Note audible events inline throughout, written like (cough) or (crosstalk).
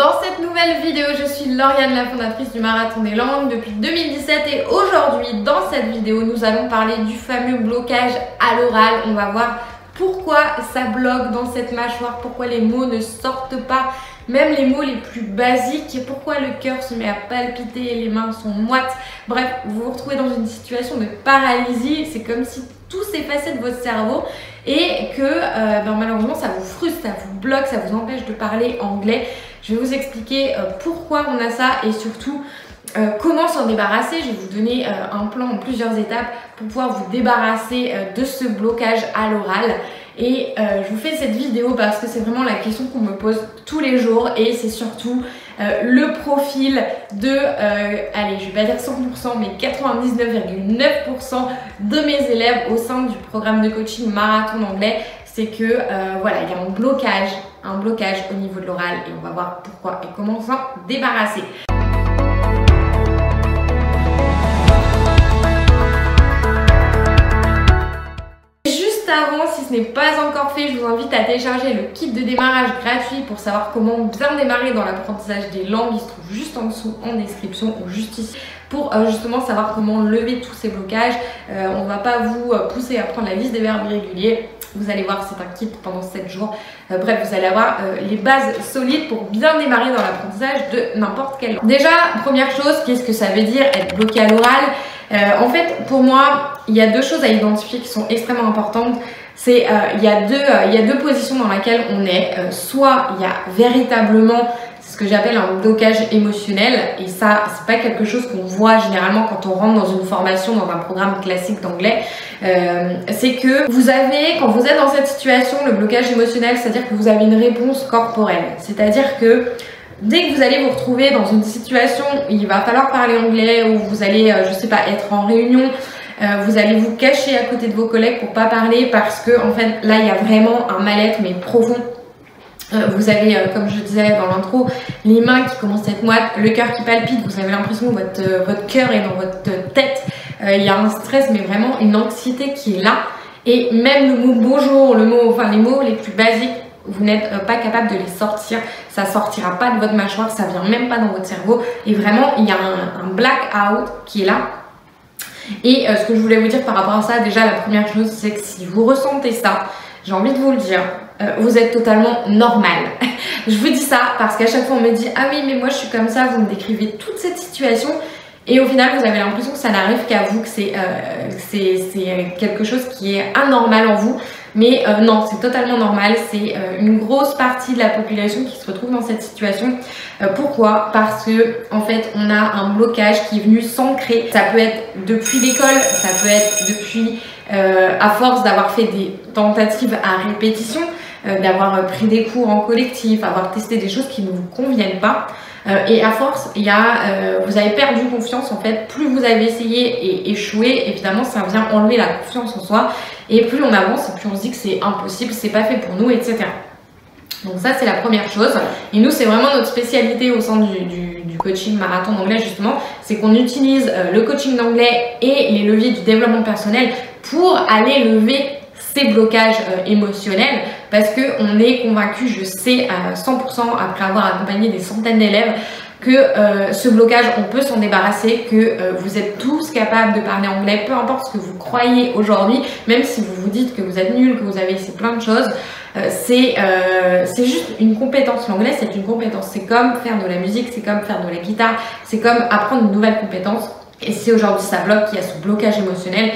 Dans cette nouvelle vidéo, je suis Lauriane, la fondatrice du Marathon des Langues depuis 2017 et aujourd'hui, dans cette vidéo, nous allons parler du fameux blocage à l'oral. On va voir pourquoi ça bloque dans cette mâchoire, pourquoi les mots ne sortent pas, même les mots les plus basiques, pourquoi le cœur se met à palpiter et les mains sont moites. Bref, vous vous retrouvez dans une situation de paralysie, c'est comme si tout s'effaçait de votre cerveau et que euh, ben, malheureusement ça vous frustre, ça vous bloque, ça vous empêche de parler anglais. Je vais vous expliquer euh, pourquoi on a ça et surtout euh, comment s'en débarrasser. Je vais vous donner un plan en plusieurs étapes pour pouvoir vous débarrasser de ce blocage à l'oral. Et je vous fais cette vidéo parce que c'est vraiment la question qu'on me pose tous les jours et c'est surtout le profil de, allez, je vais pas dire 100%, mais 99,9% de mes élèves au sein du programme de coaching marathon d'anglais c'est que euh, voilà, il y a un blocage, un blocage au niveau de l'oral et on va voir pourquoi et comment s'en débarrasser. Si ce n'est pas encore fait, je vous invite à télécharger le kit de démarrage gratuit pour savoir comment bien démarrer dans l'apprentissage des langues. Il se trouve juste en dessous en description ou juste ici pour euh, justement savoir comment lever tous ces blocages. Euh, on ne va pas vous pousser à prendre la liste des verbes irréguliers vous allez voir, c'est un kit pendant 7 jours. Euh, bref, vous allez avoir euh, les bases solides pour bien démarrer dans l'apprentissage de n'importe quelle langue. Déjà, première chose, qu'est-ce que ça veut dire être bloqué à l'oral? Euh, En fait, pour moi, il y a deux choses à identifier qui sont extrêmement importantes. C'est il y, a deux, il y a deux positions dans lesquelles on est. soit il y a véritablement ce que j'appelle un blocage émotionnel et ça c'est pas quelque chose qu'on voit généralement quand on rentre dans une formation dans un programme classique d'anglais euh, c'est que vous avez quand vous êtes dans cette situation le blocage émotionnel c'est à dire que vous avez une réponse corporelle c'est à dire que dès que vous allez vous retrouver dans une situation où il va falloir parler anglais ou vous allez euh, je sais pas être en réunion euh, vous allez vous cacher à côté de vos collègues pour pas parler parce que en fait là il y a vraiment un mal-être mais profond euh, vous avez, euh, comme je disais dans l'intro, les mains qui commencent à être moites, le cœur qui palpite, vous avez l'impression que votre, votre cœur est dans votre tête. Il y a un stress, mais vraiment une anxiété qui est là. Et même le mot bonjour, le mot, enfin les mots les plus basiques, vous n'êtes pas capable de les sortir. Ça sortira pas de votre mâchoire, ça vient même pas dans votre cerveau. Et vraiment, il y a un, un blackout qui est là. Et ce que je voulais vous dire par rapport à ça, déjà la première chose, c'est que si vous ressentez ça, j'ai envie de vous le dire, euh, vous êtes totalement normal. (laughs) je vous dis ça parce qu'à chaque fois on me dit ah oui mais moi je suis comme ça, vous me décrivez toute cette situation et au final vous avez l'impression que ça n'arrive qu'à vous, que c'est euh, quelque chose qui est anormal en vous. Mais euh, non, c'est totalement normal, c'est une grosse partie de la population qui se retrouve dans cette situation. pourquoi? Parce que en fait on a un blocage qui est venu s'ancrer. Ça peut être depuis l'école, ça peut être depuis à force d'avoir fait des tentatives à répétition, euh, d'avoir euh, pris des cours en collectif, avoir testé des choses qui ne vous conviennent pas. Euh, et à force, y a, vous avez perdu confiance en fait. Plus vous avez essayé et échoué, évidemment, ça vient enlever la confiance en soi. Et plus on avance, plus on se dit que c'est impossible, c'est pas fait pour nous, etc. Donc ça, c'est la première chose. Et nous, c'est vraiment notre spécialité au sein du, du, coaching marathon d'anglais, justement, c'est qu'on utilise le coaching d'anglais et les leviers du développement personnel pour aller lever ces blocages émotionnels parce qu'on est convaincu, je sais à 100% après avoir accompagné des centaines d'élèves, que euh, ce blocage, on peut s'en débarrasser, que euh, vous êtes tous capables de parler anglais, peu importe ce que vous croyez aujourd'hui, même si vous vous dites que vous êtes nul, que vous avez essayé plein de choses, euh, c'est juste une compétence. L'anglais, c'est une compétence. C'est comme faire de la musique, c'est comme faire de la guitare, c'est comme apprendre une nouvelle compétence. Et si aujourd'hui ça bloque, il y a ce blocage émotionnel,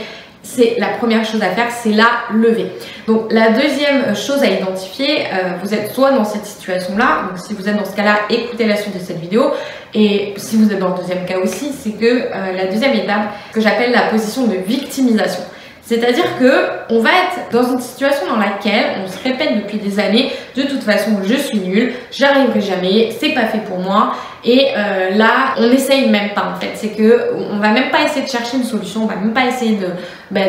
c'est la première chose à faire, c'est la lever. Donc la deuxième chose à identifier, euh, vous êtes soit dans cette situation-là, donc si vous êtes dans ce cas-là, écoutez la suite de cette vidéo. Et si vous êtes dans le deuxième cas aussi, c'est que euh, la deuxième étape, que j'appelle la position de victimisation. C'est-à-dire que on va être dans une situation dans laquelle on se répète depuis des années, de toute façon je suis nulle, j'arriverai jamais, c'est pas fait pour moi. Et euh, là, on essaye même pas en fait. C'est que on va même pas essayer de chercher une solution, on va même pas essayer de bah,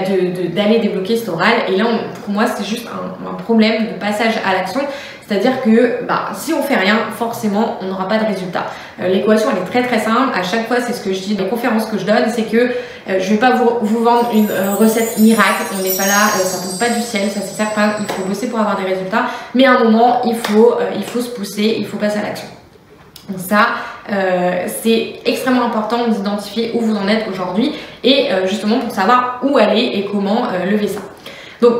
d'aller débloquer cet oral. Et là, pour moi, c'est juste un, un problème de passage à l'action. C'est-à-dire que bah, si on fait rien, forcément, on n'aura pas de résultat. Euh, l'équation, elle est très très simple. À chaque fois, c'est ce que je dis dans les conférences que je donne, c'est que euh, je vais pas vous, vous vendre une euh, recette miracle. On n'est pas là, ça tombe pas du ciel, ça c'est certain. Il faut bosser pour avoir des résultats. Mais à un moment, il faut, il faut se pousser, il faut passer à l'action. Donc ça, euh, c'est extrêmement important d'identifier où vous en êtes aujourd'hui et euh, justement pour savoir où aller et comment euh, lever ça. Donc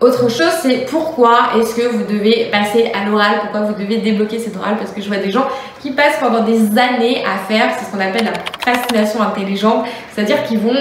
autre chose, c'est pourquoi est-ce que vous devez passer à l'oral, pourquoi vous devez débloquer cet oral, parce que je vois des gens qui passent pendant des années à faire, c'est ce qu'on appelle la procrastination intelligente, c'est-à-dire qu'ils vont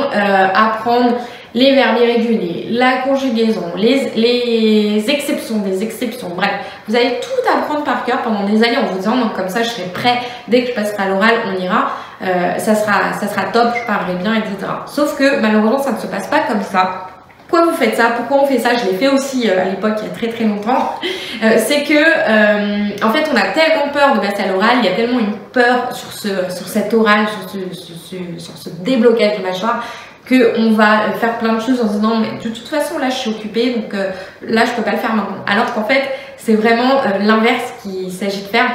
apprendre les verbes irréguliers, la conjugaison, les, exceptions, des exceptions, bref, vous allez tout apprendre par cœur pendant des années en vous disant, donc comme ça je serai prêt, dès que je passerai à l'oral, on ira, euh, ça, sera, ça sera top, je parlerai bien, etc. Sauf que malheureusement ça ne se passe pas comme ça. Pourquoi vous faites ça? Pourquoi on fait ça? Je l'ai fait aussi euh, à l'époque, il y a très très longtemps. (laughs) Euh, c'est que, en fait, on a tellement peur de passer à l'oral, il y a tellement une peur sur, ce, sur cet oral, sur ce, sur ce, sur ce déblocage de mâchoire, qu'on va faire plein de choses en se disant mais de toute façon là je suis occupée donc là je peux pas le faire maintenant. Alors qu'en fait c'est vraiment l'inverse qu'il s'agit de faire,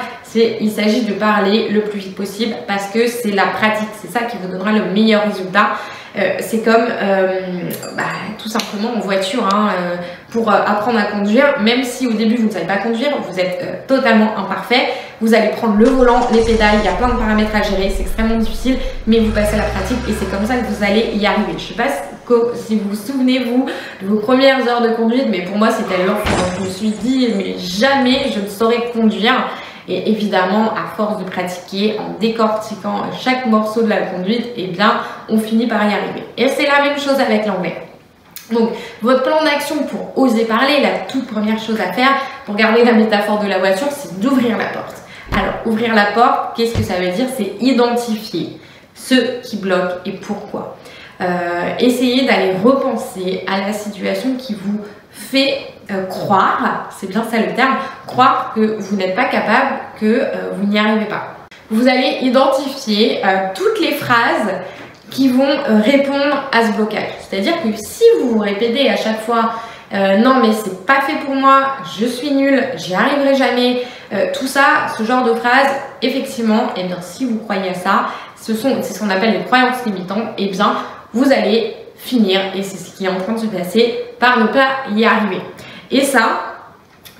il s'agit de parler le plus vite possible parce que c'est la pratique, c'est ça qui vous donnera le meilleur résultat. Euh, c'est comme euh, bah, tout simplement en voiture, hein, euh, pour apprendre à conduire, même si au début vous ne savez pas conduire, vous êtes totalement imparfait, vous allez prendre le volant, les pédales, il y a plein de paramètres à gérer, c'est extrêmement difficile, mais vous passez à la pratique et c'est comme ça que vous allez y arriver. Je sais pas si vous vous souvenez vous de vos premières heures de conduite, mais pour moi c'était l'enfer. Je me suis dit mais jamais je ne saurais conduire. Et évidemment, à force de pratiquer, en décortiquant chaque morceau de la conduite, eh bien, on finit par y arriver. Et c'est la même chose avec l'anglais. Donc, votre plan d'action pour oser parler, la toute première chose à faire, pour garder la métaphore de la voiture, c'est d'ouvrir la porte. Alors, ouvrir la porte, qu'est-ce que ça veut dire? C'est identifier ce qui bloque et pourquoi. Euh, essayez d'aller repenser à la situation qui vous fait euh, croire, c'est bien ça le terme, croire que vous n'êtes pas capable, que euh, vous n'y arrivez pas. Vous allez identifier euh, toutes les phrases qui vont répondre à ce blocage. C'est-à-dire que si vous vous répétez à chaque fois non mais c'est pas fait pour moi, je suis nul, j'y arriverai jamais, tout ça, ce genre de phrases, effectivement, et eh bien si vous croyez à ça, ce sont c'est ce qu'on appelle les croyances limitantes, et eh bien vous allez finir, et c'est ce qui est en train de se passer, par ne pas y arriver. Et ça,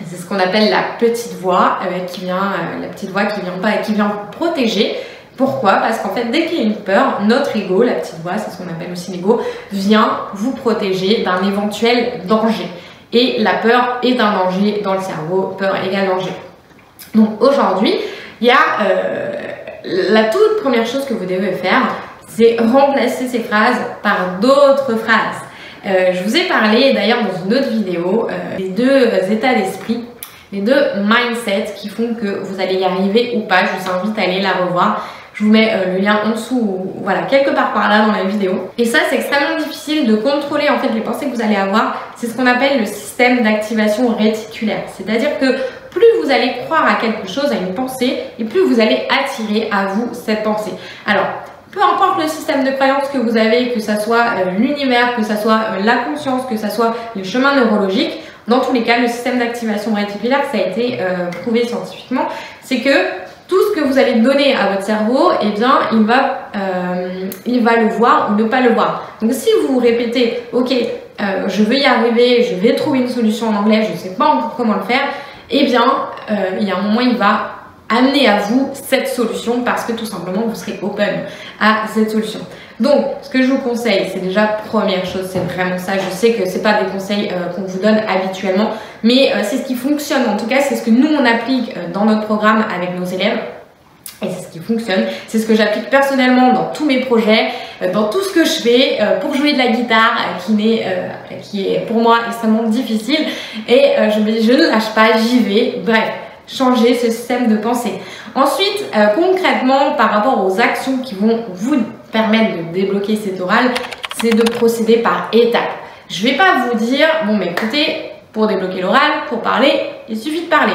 c'est ce qu'on appelle la petite voix euh, qui vient, euh, la petite voix qui vient pas, qui vient protéger. Pourquoi? Parce qu'en fait, dès qu'il y a une peur, notre ego, la petite voix, c'est ce qu'on appelle aussi l'ego, vient vous protéger d'un éventuel danger. Et la peur est un danger dans le cerveau, peur égale danger. Donc aujourd'hui, il y a euh, la toute première chose que vous devez faire, c'est remplacer ces phrases par d'autres phrases. Euh, je vous ai parlé d'ailleurs dans une autre vidéo euh, des deux états d'esprit, les deux mindsets qui font que vous allez y arriver ou pas. Je vous invite à aller la revoir. Je vous mets euh, le lien en dessous, ou, voilà, quelque part par là dans la vidéo. Et ça, c'est extrêmement difficile de contrôler en fait les pensées que vous allez avoir. C'est ce qu'on appelle le système d'activation réticulaire. C'est-à-dire que plus vous allez croire à quelque chose, à une pensée, et plus vous allez attirer à vous cette pensée. Alors, peu importe le système de croyance que vous avez, que ça soit euh, l'univers, que ça soit euh, la conscience, que ça soit le chemin neurologique, dans tous les cas, le système d'activation réticulaire, ça a été euh, prouvé scientifiquement, c'est que tout ce que vous allez donner à votre cerveau, eh bien, il va, il va le voir ou ne pas le voir. Donc, si vous répétez, ok, je vais y arriver, je vais trouver une solution en anglais, je ne sais pas encore comment le faire, eh bien, il y a un moment, il va amener à vous cette solution parce que tout simplement vous serez open à cette solution. Donc, ce que je vous conseille, c'est déjà première chose, c'est vraiment ça. Je sais que c'est pas des conseils euh, qu'on vous donne habituellement, mais euh, c'est ce qui fonctionne. En tout cas, c'est ce que nous on applique euh, dans notre programme avec nos élèves. Et c'est ce qui fonctionne, c'est ce que j'applique personnellement dans tous mes projets, dans tout ce que je fais pour jouer de la guitare qui, est, qui est pour moi extrêmement difficile. Et je, je ne lâche pas, j'y vais. Bref, changer ce système de pensée. Ensuite, euh, concrètement, par rapport aux actions qui vont vous permettre de débloquer cet oral, c'est de procéder par étapes. Je vais pas vous dire, bon, mais écoutez, pour débloquer l'oral, pour parler, il suffit de parler.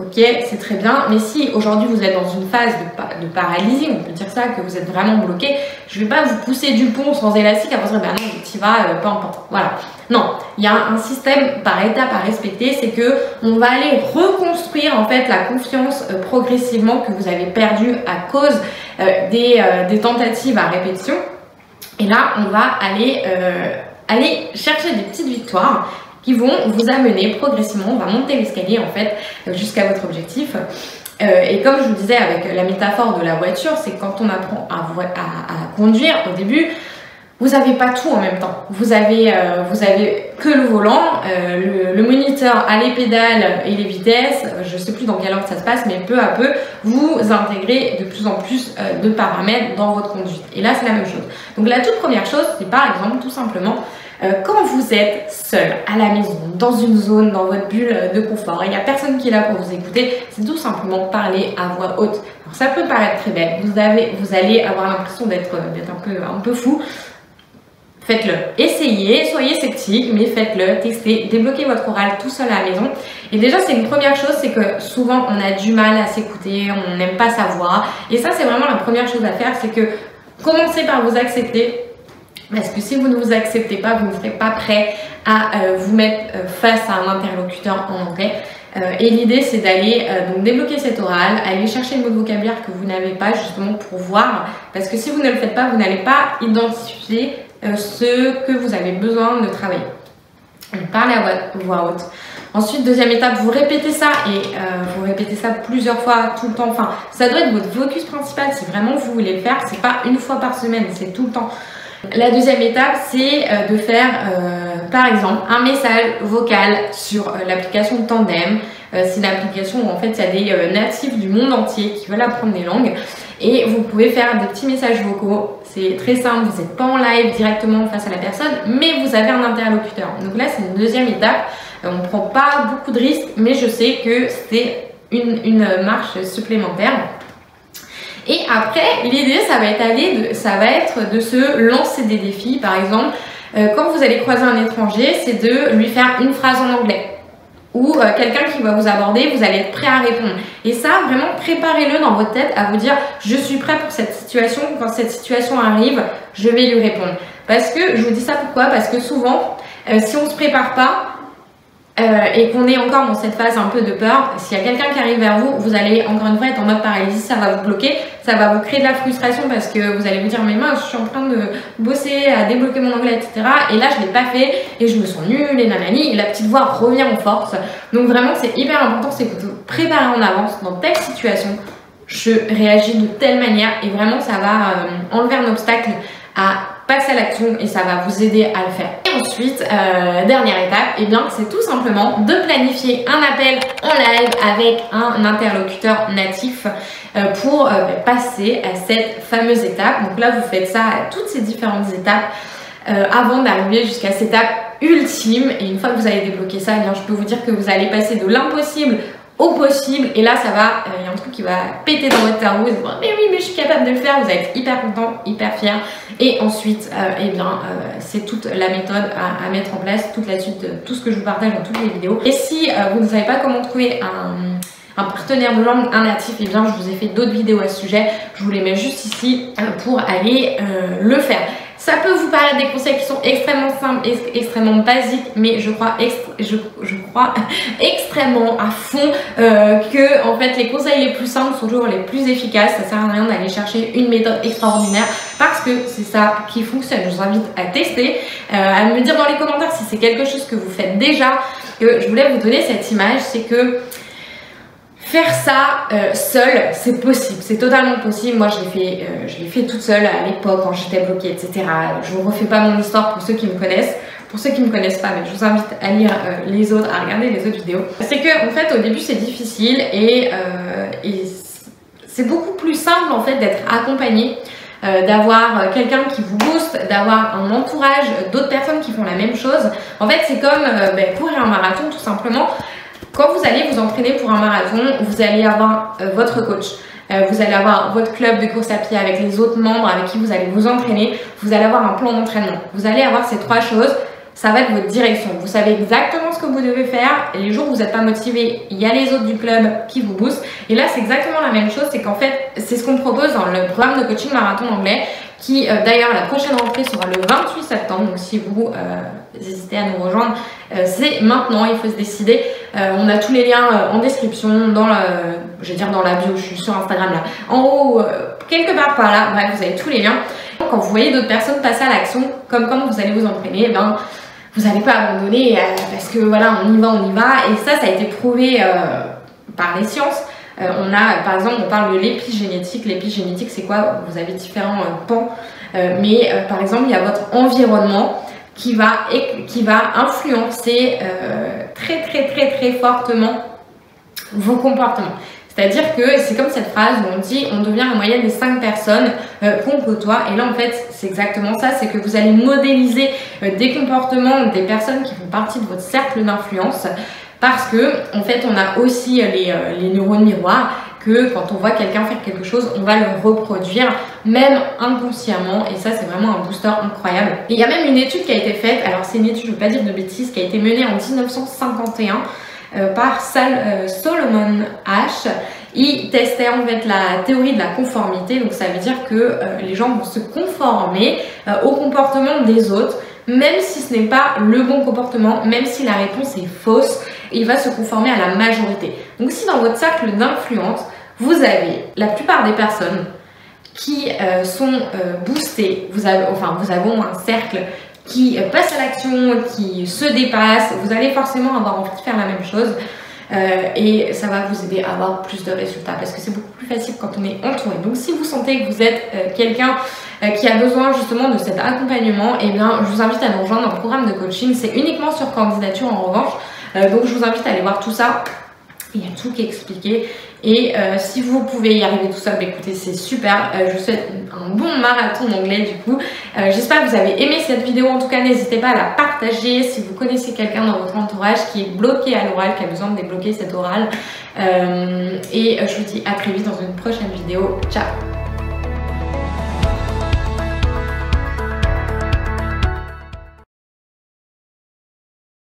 Ok, c'est très bien, mais si aujourd'hui vous êtes dans une phase de, paralysie, on peut dire ça, que vous êtes vraiment bloqué, je vais pas vous pousser du pont sans élastique à vous dire, ben non, tu vas, euh, peu importe. Voilà. Non, il y a un système par étape à respecter, c'est que on va aller reconstruire en fait la confiance euh, progressivement que vous avez perdue à cause euh, des, des, tentatives à répétition. Et là, on va aller, aller chercher des petites victoires qui vont vous amener progressivement, on va monter l'escalier en fait jusqu'à votre objectif. et comme je vous disais avec la métaphore de la voiture, c'est quand on apprend à, conduire au début, vous n'avez pas tout en même temps. Vous avez, euh, vous avez que le volant, euh, le, moniteur à les pédales et les vitesses. Je ne sais plus dans quel ordre ça se passe, mais peu à peu, vous intégrez de plus en plus euh, de paramètres dans votre conduite. Et là, c'est la même chose. Donc la toute première chose, c'est par exemple tout simplement quand vous êtes seul à la maison, dans une zone, dans votre bulle de confort, il n'y a personne qui est là pour vous écouter, c'est tout simplement parler à voix haute. Alors ça peut paraître très bête, vous, avez, vous allez avoir l'impression d'être un peu, un peu fou, Faites-le. Essayez, soyez sceptique, mais faites-le, testez, débloquez votre oral tout seul à la maison. Et déjà, c'est une première chose, c'est que souvent on a du mal à s'écouter, on n'aime pas sa voix. Et ça, c'est vraiment la première chose à faire, c'est que commencez par vous accepter. Parce que si vous ne vous acceptez pas, vous ne serez pas prêt à euh, vous mettre euh, face à un interlocuteur en anglais. Euh, et l'idée c'est d'aller donc débloquer cet oral, aller chercher le mot de vocabulaire que vous n'avez pas justement pour voir, parce que si vous ne le faites pas, vous n'allez pas identifier ce que vous avez besoin de travailler. Parlez à voix haute. Ensuite, deuxième étape, vous répétez ça et vous répétez ça plusieurs fois tout le temps. Enfin, ça doit être votre focus principal si vraiment vous voulez le faire. C'est pas une fois par semaine, c'est tout le temps. La deuxième étape, c'est euh, de faire, par exemple, un message vocal sur l'application Tandem. c'est une où en fait il y a des natifs du monde entier qui veulent apprendre des langues et vous pouvez faire des petits messages vocaux. C'est très simple, vous n'êtes pas en live directement face à la personne, mais vous avez un interlocuteur. Donc là, c'est une deuxième étape. Euh, on ne prend pas beaucoup de risques, mais je sais que c'est une, marche supplémentaire. Et après, l'idée, ça va être aller ça va être de se lancer des défis. Par exemple, euh, quand vous allez croiser un étranger, c'est de lui faire une phrase en anglais ou euh, quelqu'un qui va vous aborder, vous allez être prêt à répondre. Et ça, vraiment, préparez-le dans votre tête à vous dire, je suis prêt pour cette situation, quand cette situation arrive, je vais lui répondre. Parce que, je vous dis ça pourquoi? Parce que souvent, euh, si on ne se prépare pas, euh, et qu'on est encore dans cette phase un peu de peur, s'il y a quelqu'un qui arrive vers vous, vous allez encore une fois être en mode paralysie, ça va vous bloquer, ça va vous créer de la frustration parce que vous allez vous dire mais mince, je suis en train de bosser à débloquer mon anglais, etc. Et là je l'ai pas fait. Et je me sens nulle et nanani. Et la petite voix revient en force. Donc vraiment c'est hyper important, c'est que vous préparez en avance. Dans telle situation, je réagis de telle manière. Et vraiment ça va euh, enlever un obstacle à passer à l'action et ça va vous aider à le faire. Et ensuite, euh, dernière étape, et eh bien c'est tout simplement de planifier un appel en live avec un interlocuteur natif euh, pour euh, passer à cette fameuse étape. Donc là, vous faites ça à toutes ces différentes étapes avant d'arriver jusqu'à cette étape ultime. Et une fois que vous avez débloqué ça, eh je peux vous dire que vous allez passer de l'impossible possible. Et là ça va, il y a un truc qui va péter dans votre cerveau, vous mais oui mais je suis capable de le faire, vous allez être hyper content, hyper fier. Et ensuite euh, eh bien euh, c'est toute la méthode à, mettre en place, toute la suite de tout ce que je vous partage dans toutes les vidéos. Et si euh, vous ne savez pas comment trouver un, un partenaire de langue, un natif, et eh bien je vous ai fait d'autres vidéos à ce sujet, je vous les mets juste ici pour aller le faire. Ça peut vous paraître des conseils qui sont extrêmement simples, et extrêmement basiques, mais je crois, je, crois (laughs) extrêmement à fond euh, que en fait les conseils les plus simples sont toujours les plus efficaces. Ça sert à rien d'aller chercher une méthode extraordinaire parce que c'est ça qui fonctionne. Je vous invite à tester, euh, à me dire dans les commentaires si c'est quelque chose que vous faites déjà. Que je voulais vous donner cette image, c'est que Faire ça euh, seul, c'est possible, c'est totalement possible. Moi, je l'ai fait, euh, je l'ai fait toute seule à l'époque quand j'étais bloquée, etc. Je vous refais pas mon histoire pour ceux qui me connaissent. Pour ceux qui me connaissent pas, mais je vous invite à lire euh, les autres, à regarder les autres vidéos. C'est que en fait, au début, c'est difficile et, et c'est beaucoup plus simple en fait d'être accompagné. d'avoir quelqu'un qui vous booste, d'avoir un entourage, d'autres personnes qui font la même chose. En fait, c'est comme ben, courir un marathon tout simplement. Quand vous allez vous entraîner pour un marathon, vous allez avoir euh, votre coach. Euh, vous allez avoir votre club de course à pied avec les autres membres avec qui vous allez vous entraîner. Vous allez avoir un plan d'entraînement. Vous allez avoir ces trois choses. Ça va être votre direction. Vous savez exactement ce que vous devez faire. les jours où vous n'êtes pas motivé, il y a les autres du club qui vous boostent. Et là, c'est exactement la même chose. C'est qu'en fait, c'est ce qu'on propose dans le programme de coaching marathon anglais qui euh, d'ailleurs la prochaine rentrée sera le 28 septembre, donc si vous euh, hésitez à nous rejoindre, euh, c'est maintenant, il faut se décider. on a tous les liens en description, dans la, dire dans la bio, je suis sur Instagram là, en haut, quelque part par là, vous avez tous les liens. Quand vous voyez d'autres personnes passer à l'action, comme quand vous allez vous entraîner, eh ben, vous n'allez pas abandonner parce que voilà, on y va, on y va, et ça, ça a été prouvé par les sciences. On a, par exemple, on parle de l'épigénétique. L'épigénétique, c'est quoi? Vous avez différents pans. mais par exemple, il y a votre environnement qui va, influencer très très très très fortement vos comportements. C'est-à-dire que c'est comme cette phrase où on dit on devient la moyenne des 5 personnes euh, qu'on côtoie. Et là, en fait, c'est exactement ça c'est que vous allez modéliser euh, des comportements des personnes qui font partie de votre cercle d'influence. Parce que, en fait, on a aussi les, euh, les neurones miroirs que quand on voit quelqu'un faire quelque chose, on va le reproduire, même inconsciemment. Et ça, c'est vraiment un booster incroyable. Et il y a même une étude qui a été faite, alors c'est une étude, je ne veux pas dire de bêtises, qui a été menée en 1951 euh, par Sal, euh, Solomon H. Il testait en fait la théorie de la conformité, donc ça veut dire que les gens vont se conformer au comportement des autres, même si ce n'est pas le bon comportement, même si la réponse est fausse, il va se conformer à la majorité. Donc si dans votre cercle d'influence, vous avez la plupart des personnes qui sont boostées, vous avez, enfin vous avez un cercle qui passe à l'action, qui se dépasse, vous allez forcément avoir envie de faire la même chose. Euh, et ça va vous aider à avoir plus de résultats parce que c'est beaucoup plus facile quand on est entouré. Donc si vous sentez que vous êtes euh, quelqu'un euh, qui a besoin justement de cet accompagnement, et eh bien je vous invite à nous rejoindre dans le programme de coaching. C'est uniquement sur candidature en revanche. donc je vous invite à aller voir tout ça. Il y a tout qui est expliqué. Et euh, si vous pouvez y arriver tout seul, bah, écoutez, c'est super. Euh, je vous souhaite un bon marathon d'anglais du coup. Euh, j'espère que vous avez aimé cette vidéo. En tout cas, n'hésitez pas à la partager si vous connaissez quelqu'un dans votre entourage qui est bloqué à l'oral, qui a besoin de débloquer cet oral. et je vous dis à très vite dans une prochaine vidéo. Ciao